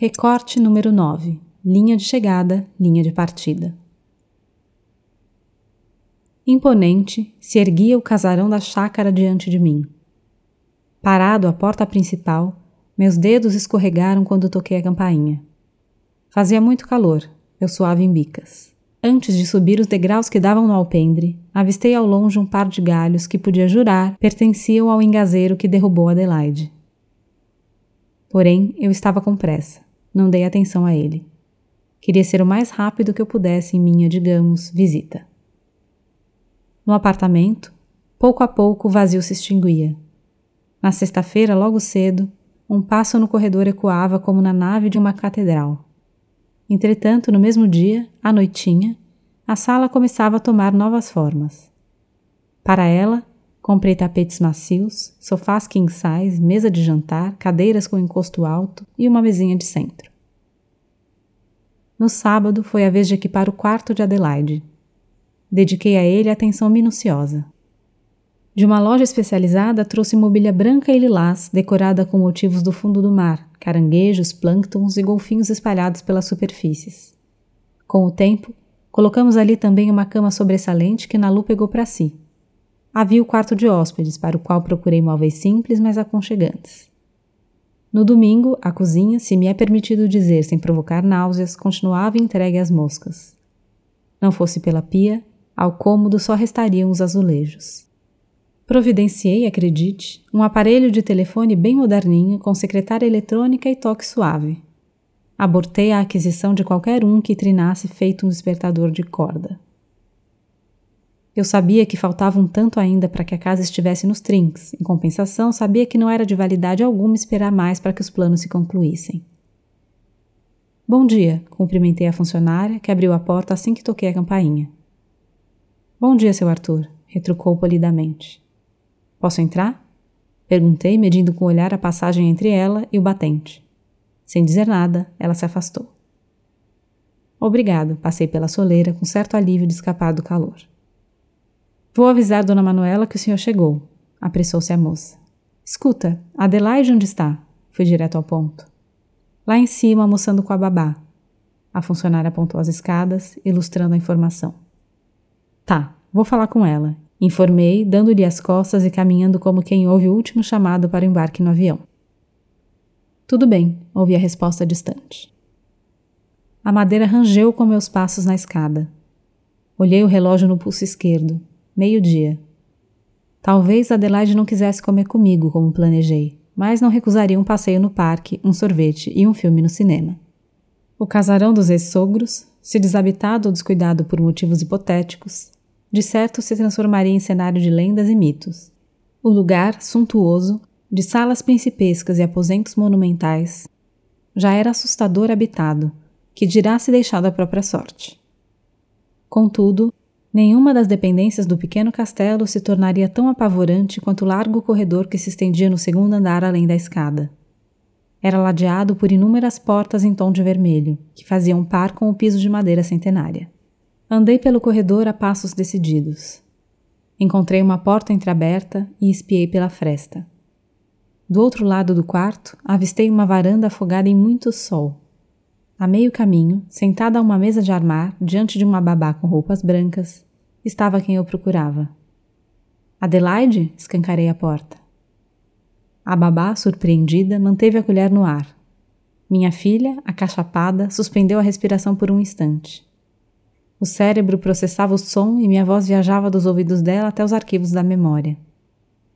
Recorte número 9. Linha de chegada, linha de partida. Imponente, se erguia o casarão da chácara diante de mim. Parado à porta principal, meus dedos escorregaram quando toquei a campainha. Fazia muito calor, eu suava em bicas. Antes de subir os degraus que davam no alpendre, avistei ao longe um par de galhos que podia jurar pertenciam ao engazeiro que derrubou Adelaide. Porém, eu estava com pressa não dei atenção a ele. Queria ser o mais rápido que eu pudesse em minha, digamos, visita. No apartamento, pouco a pouco o vazio se extinguia. Na sexta-feira, logo cedo, um passo no corredor ecoava como na nave de uma catedral. Entretanto, no mesmo dia, à noitinha, a sala começava a tomar novas formas. Para ela, Comprei tapetes macios, sofás king size, mesa de jantar, cadeiras com encosto alto e uma mesinha de centro. No sábado foi a vez de equipar o quarto de Adelaide. Dediquei a ele atenção minuciosa. De uma loja especializada trouxe mobília branca e lilás decorada com motivos do fundo do mar, caranguejos, plânctons e golfinhos espalhados pelas superfícies. Com o tempo, colocamos ali também uma cama sobressalente que Nalu pegou para si havia o quarto de hóspedes, para o qual procurei móveis simples, mas aconchegantes. No domingo, a cozinha, se me é permitido dizer sem provocar náuseas, continuava entregue às moscas. Não fosse pela pia, ao cômodo só restariam os azulejos. Providenciei, acredite, um aparelho de telefone bem moderninho com secretária eletrônica e toque suave. Abortei a aquisição de qualquer um que trinasse feito um despertador de corda. Eu sabia que faltava um tanto ainda para que a casa estivesse nos trinques. Em compensação, sabia que não era de validade alguma esperar mais para que os planos se concluíssem. Bom dia, cumprimentei a funcionária, que abriu a porta assim que toquei a campainha. Bom dia, seu Arthur, retrucou polidamente. Posso entrar? Perguntei, medindo com o olhar a passagem entre ela e o batente. Sem dizer nada, ela se afastou. Obrigado, passei pela soleira com certo alívio de escapar do calor. Vou avisar Dona Manuela que o senhor chegou, apressou-se a moça. Escuta, Adelaide onde está? Fui direto ao ponto. Lá em cima, almoçando com a babá. A funcionária apontou as escadas, ilustrando a informação. Tá, vou falar com ela. Informei, dando-lhe as costas e caminhando como quem ouve o último chamado para o embarque no avião. Tudo bem, ouvi a resposta distante. A madeira rangeu com meus passos na escada. Olhei o relógio no pulso esquerdo meio-dia. Talvez Adelaide não quisesse comer comigo como planejei, mas não recusaria um passeio no parque, um sorvete e um filme no cinema. O casarão dos ex-sogros, se desabitado ou descuidado por motivos hipotéticos, de certo se transformaria em cenário de lendas e mitos. O lugar, suntuoso, de salas principescas e aposentos monumentais, já era assustador habitado, que dirá se deixado à própria sorte. Contudo, Nenhuma das dependências do pequeno castelo se tornaria tão apavorante quanto o largo corredor que se estendia no segundo andar além da escada. Era ladeado por inúmeras portas em tom de vermelho, que faziam par com o piso de madeira centenária. Andei pelo corredor a passos decididos. Encontrei uma porta entreaberta e espiei pela fresta. Do outro lado do quarto, avistei uma varanda afogada em muito sol, a meio caminho, sentada a uma mesa de armar, diante de uma babá com roupas brancas, estava quem eu procurava. Adelaide? escancarei a porta. A babá, surpreendida, manteve a colher no ar. Minha filha, acachapada, suspendeu a respiração por um instante. O cérebro processava o som e minha voz viajava dos ouvidos dela até os arquivos da memória.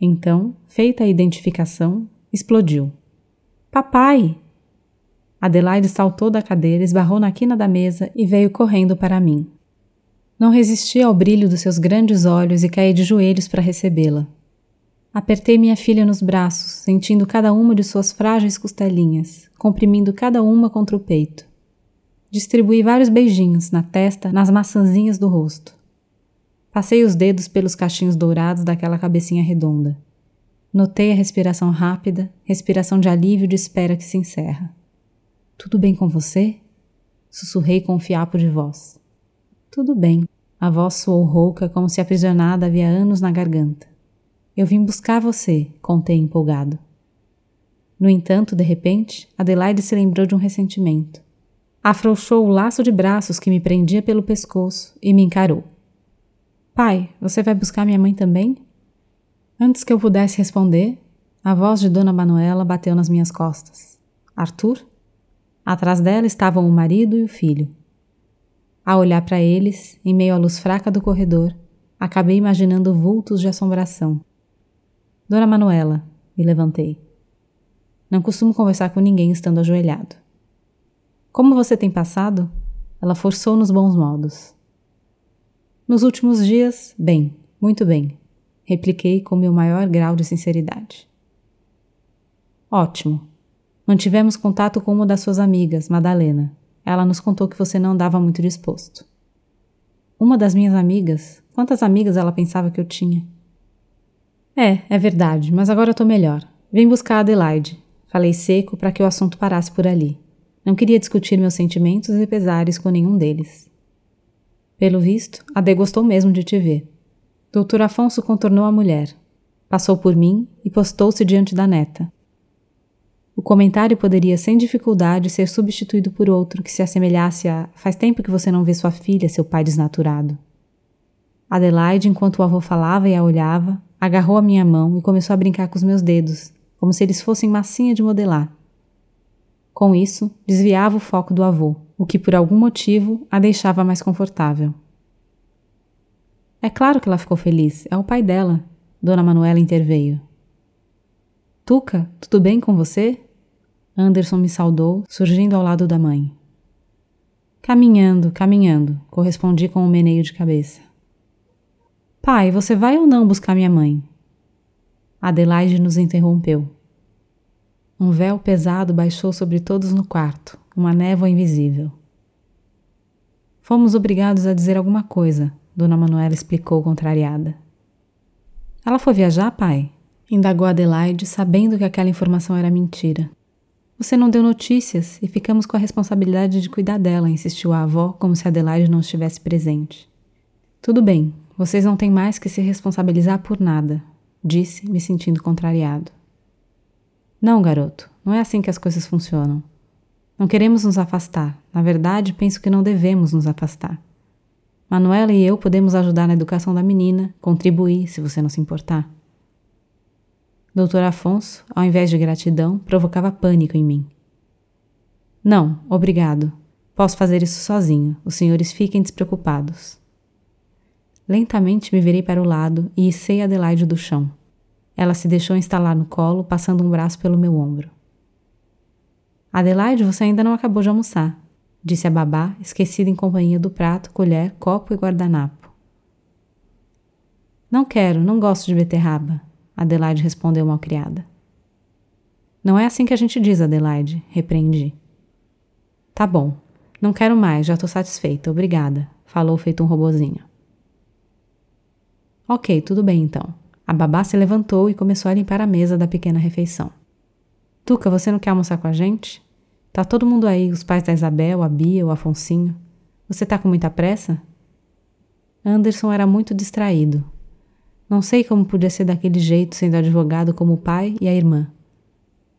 Então, feita a identificação, explodiu. Papai! Adelaide saltou da cadeira, esbarrou na quina da mesa e veio correndo para mim. Não resisti ao brilho dos seus grandes olhos e caí de joelhos para recebê-la. Apertei minha filha nos braços, sentindo cada uma de suas frágeis costelinhas, comprimindo cada uma contra o peito. Distribuí vários beijinhos na testa, nas maçãzinhas do rosto. Passei os dedos pelos cachinhos dourados daquela cabecinha redonda. Notei a respiração rápida, respiração de alívio de espera que se encerra. Tudo bem com você? Sussurrei com um fiapo de voz. Tudo bem. A voz soou rouca, como se aprisionada havia anos na garganta. Eu vim buscar você, contei empolgado. No entanto, de repente, Adelaide se lembrou de um ressentimento. Afrouxou o laço de braços que me prendia pelo pescoço e me encarou. Pai, você vai buscar minha mãe também? Antes que eu pudesse responder, a voz de Dona Manuela bateu nas minhas costas. Arthur? Atrás dela estavam o marido e o filho. Ao olhar para eles, em meio à luz fraca do corredor, acabei imaginando vultos de assombração. Dona Manuela, me levantei. Não costumo conversar com ninguém estando ajoelhado. Como você tem passado? Ela forçou nos bons modos. Nos últimos dias, bem, muito bem, repliquei com meu maior grau de sinceridade. Ótimo. Mantivemos contato com uma das suas amigas, Madalena. Ela nos contou que você não andava muito disposto. Uma das minhas amigas? Quantas amigas ela pensava que eu tinha? É, é verdade, mas agora eu tô melhor. Vem buscar a Adelaide. Falei seco para que o assunto parasse por ali. Não queria discutir meus sentimentos e pesares com nenhum deles. Pelo visto, Ade gostou mesmo de te ver. Doutor Afonso contornou a mulher. Passou por mim e postou-se diante da neta. O comentário poderia sem dificuldade ser substituído por outro que se assemelhasse a faz tempo que você não vê sua filha, seu pai desnaturado. Adelaide, enquanto o avô falava e a olhava, agarrou a minha mão e começou a brincar com os meus dedos, como se eles fossem massinha de modelar. Com isso, desviava o foco do avô, o que por algum motivo a deixava mais confortável. É claro que ela ficou feliz, é o pai dela. Dona Manuela interveio. Tuca, tudo bem com você? Anderson me saudou, surgindo ao lado da mãe. Caminhando, caminhando, correspondi com um meneio de cabeça. Pai, você vai ou não buscar minha mãe? Adelaide nos interrompeu. Um véu pesado baixou sobre todos no quarto, uma névoa invisível. Fomos obrigados a dizer alguma coisa, Dona Manuela explicou contrariada. Ela foi viajar, pai? Indagou Adelaide, sabendo que aquela informação era mentira. Você não deu notícias e ficamos com a responsabilidade de cuidar dela, insistiu a avó, como se Adelaide não estivesse presente. Tudo bem, vocês não têm mais que se responsabilizar por nada, disse, me sentindo contrariado. Não, garoto, não é assim que as coisas funcionam. Não queremos nos afastar. Na verdade, penso que não devemos nos afastar. Manuela e eu podemos ajudar na educação da menina, contribuir, se você não se importar. Doutor Afonso, ao invés de gratidão, provocava pânico em mim. Não, obrigado. Posso fazer isso sozinho. Os senhores fiquem despreocupados. Lentamente me virei para o lado e içei Adelaide do chão. Ela se deixou instalar no colo, passando um braço pelo meu ombro. Adelaide, você ainda não acabou de almoçar, disse a babá, esquecida em companhia do prato, colher, copo e guardanapo. Não quero, não gosto de beterraba, Adelaide respondeu malcriada. Não é assim que a gente diz, Adelaide, repreendi. Tá bom, não quero mais, já estou satisfeita, obrigada, falou feito um robozinho. Ok, tudo bem então. A babá se levantou e começou a limpar a mesa da pequena refeição. Tuca, você não quer almoçar com a gente? Tá todo mundo aí, os pais da Isabel, a Bia, o Afonsinho. Você tá com muita pressa? Anderson era muito distraído. Não sei como podia ser daquele jeito sendo advogado como o pai e a irmã.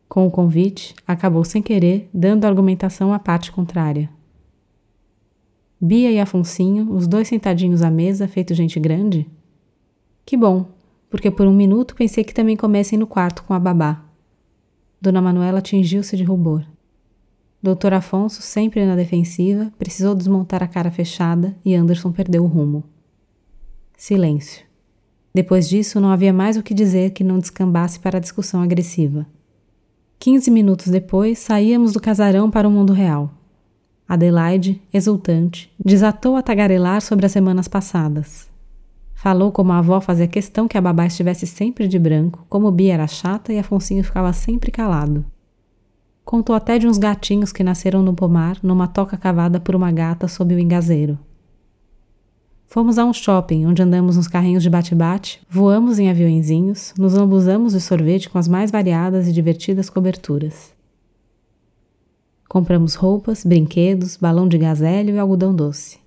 Com o convite, acabou sem querer dando argumentação à parte contrária. Bia e Afonsinho, os dois sentadinhos à mesa, feito gente grande? Que bom, porque por um minuto pensei que também comessem no quarto com a babá. Dona Manuela tingiu-se de rubor. Doutor Afonso, sempre na defensiva, precisou desmontar a cara fechada e Anderson perdeu o rumo. Silêncio. Depois disso, não havia mais o que dizer que não descambasse para a discussão agressiva. Quinze minutos depois, saíamos do casarão para o mundo real. Adelaide, exultante, desatou a tagarelar sobre as semanas passadas, Falou como a avó fazia questão que a babá estivesse sempre de branco, como Bia era chata e Afonsinho ficava sempre calado. Contou até de uns gatinhos que nasceram no pomar, numa toca cavada por uma gata sob o engazeiro. Fomos a um shopping onde andamos nos carrinhos de bate-bate, voamos em aviõezinhos, nos lambuzamos de sorvete com as mais variadas e divertidas coberturas. Compramos roupas, brinquedos, balão de gazélio e algodão doce.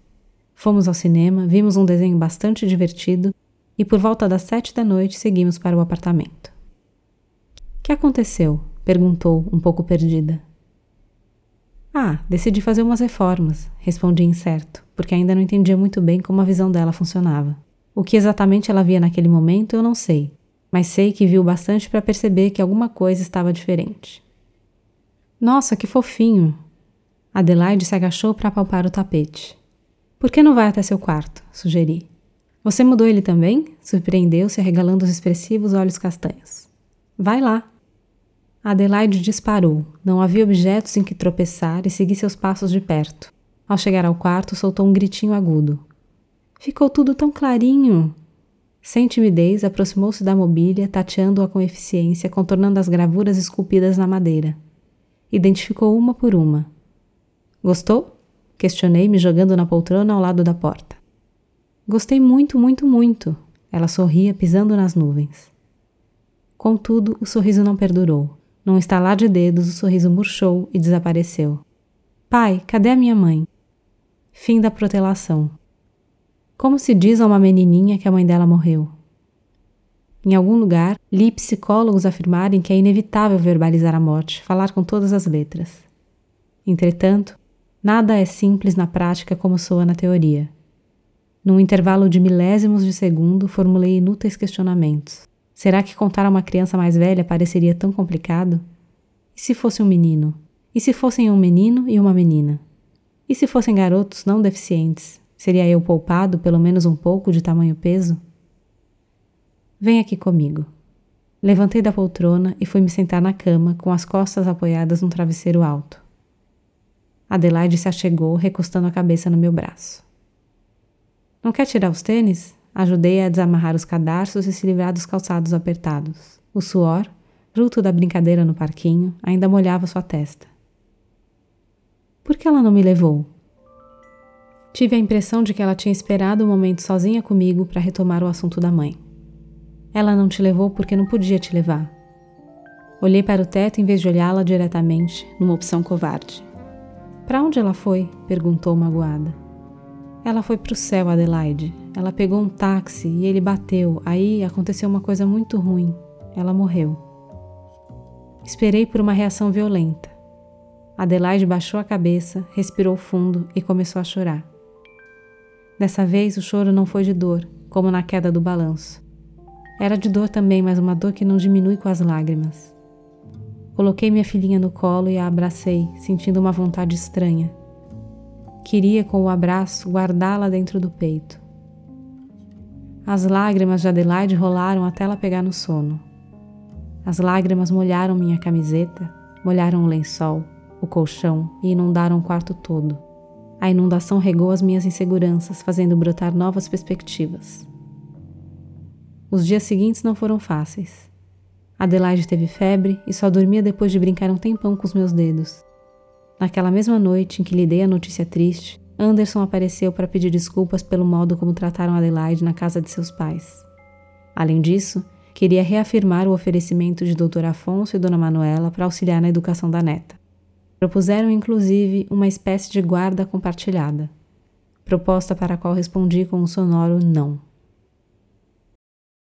Fomos ao cinema, vimos um desenho bastante divertido e por volta das sete da noite seguimos para o apartamento. Que aconteceu? perguntou, um pouco perdida. Ah, decidi fazer umas reformas, respondi incerto, porque ainda não entendia muito bem como a visão dela funcionava. O que exatamente ela via naquele momento eu não sei, mas sei que viu bastante para perceber que alguma coisa estava diferente. Nossa, que fofinho! Adelaide se agachou para palpar o tapete. Por que não vai até seu quarto? sugeri. Você mudou ele também? surpreendeu-se, arregalando os expressivos olhos castanhos. Vai lá. Adelaide disparou. Não havia objetos em que tropeçar e segui seus passos de perto. Ao chegar ao quarto, soltou um gritinho agudo. Ficou tudo tão clarinho! Sem timidez, aproximou-se da mobília, tateando-a com eficiência, contornando as gravuras esculpidas na madeira. Identificou uma por uma. Gostou? Questionei, me jogando na poltrona ao lado da porta. Gostei muito, muito, muito. Ela sorria, pisando nas nuvens. Contudo, o sorriso não perdurou. Num estalar de dedos, o sorriso murchou e desapareceu. Pai, cadê a minha mãe? Fim da protelação. Como se diz a uma menininha que a mãe dela morreu? Em algum lugar, li psicólogos afirmarem que é inevitável verbalizar a morte, falar com todas as letras. Entretanto, nada é simples na prática como soa na teoria. Num intervalo de milésimos de segundo, formulei inúteis questionamentos. Será que contar a uma criança mais velha pareceria tão complicado? E se fosse um menino? E se fossem um menino e uma menina? E se fossem garotos não deficientes? Seria eu poupado pelo menos um pouco de tamanho peso? Vem aqui comigo. Levantei da poltrona e fui me sentar na cama com as costas apoiadas num travesseiro alto. Adelaide se achegou, recostando a cabeça no meu braço. Não quer tirar os tênis? Ajudei a desamarrar os cadarços e se livrar dos calçados apertados. O suor, fruto da brincadeira no parquinho, ainda molhava sua testa. Por que ela não me levou? Tive a impressão de que ela tinha esperado o um momento sozinha comigo para retomar o assunto da mãe. Ela não te levou porque não podia te levar. Olhei para o teto em vez de olhá-la diretamente, numa opção covarde. Para onde ela foi? perguntou magoada. Ela foi para o céu, Adelaide. Ela pegou um táxi e ele bateu. Aí aconteceu uma coisa muito ruim. Ela morreu. Esperei por uma reação violenta. Adelaide baixou a cabeça, respirou fundo e começou a chorar. Dessa vez o choro não foi de dor, como na queda do balanço. Era de dor também, mas uma dor que não diminui com as lágrimas. Coloquei minha filhinha no colo e a abracei, sentindo uma vontade estranha. Queria, com o abraço, guardá-la dentro do peito. As lágrimas de Adelaide rolaram até ela pegar no sono. As lágrimas molharam minha camiseta, molharam o lençol, o colchão e inundaram o quarto todo. A inundação regou as minhas inseguranças, fazendo brotar novas perspectivas. Os dias seguintes não foram fáceis. Adelaide teve febre e só dormia depois de brincar um tempão com os meus dedos. Naquela mesma noite em que lhe dei a notícia triste, Anderson apareceu para pedir desculpas pelo modo como trataram Adelaide na casa de seus pais. Além disso, queria reafirmar o oferecimento de Dr. Afonso e Dona Manuela para auxiliar na educação da neta. Propuseram inclusive uma espécie de guarda compartilhada, proposta para a qual respondi com um sonoro não.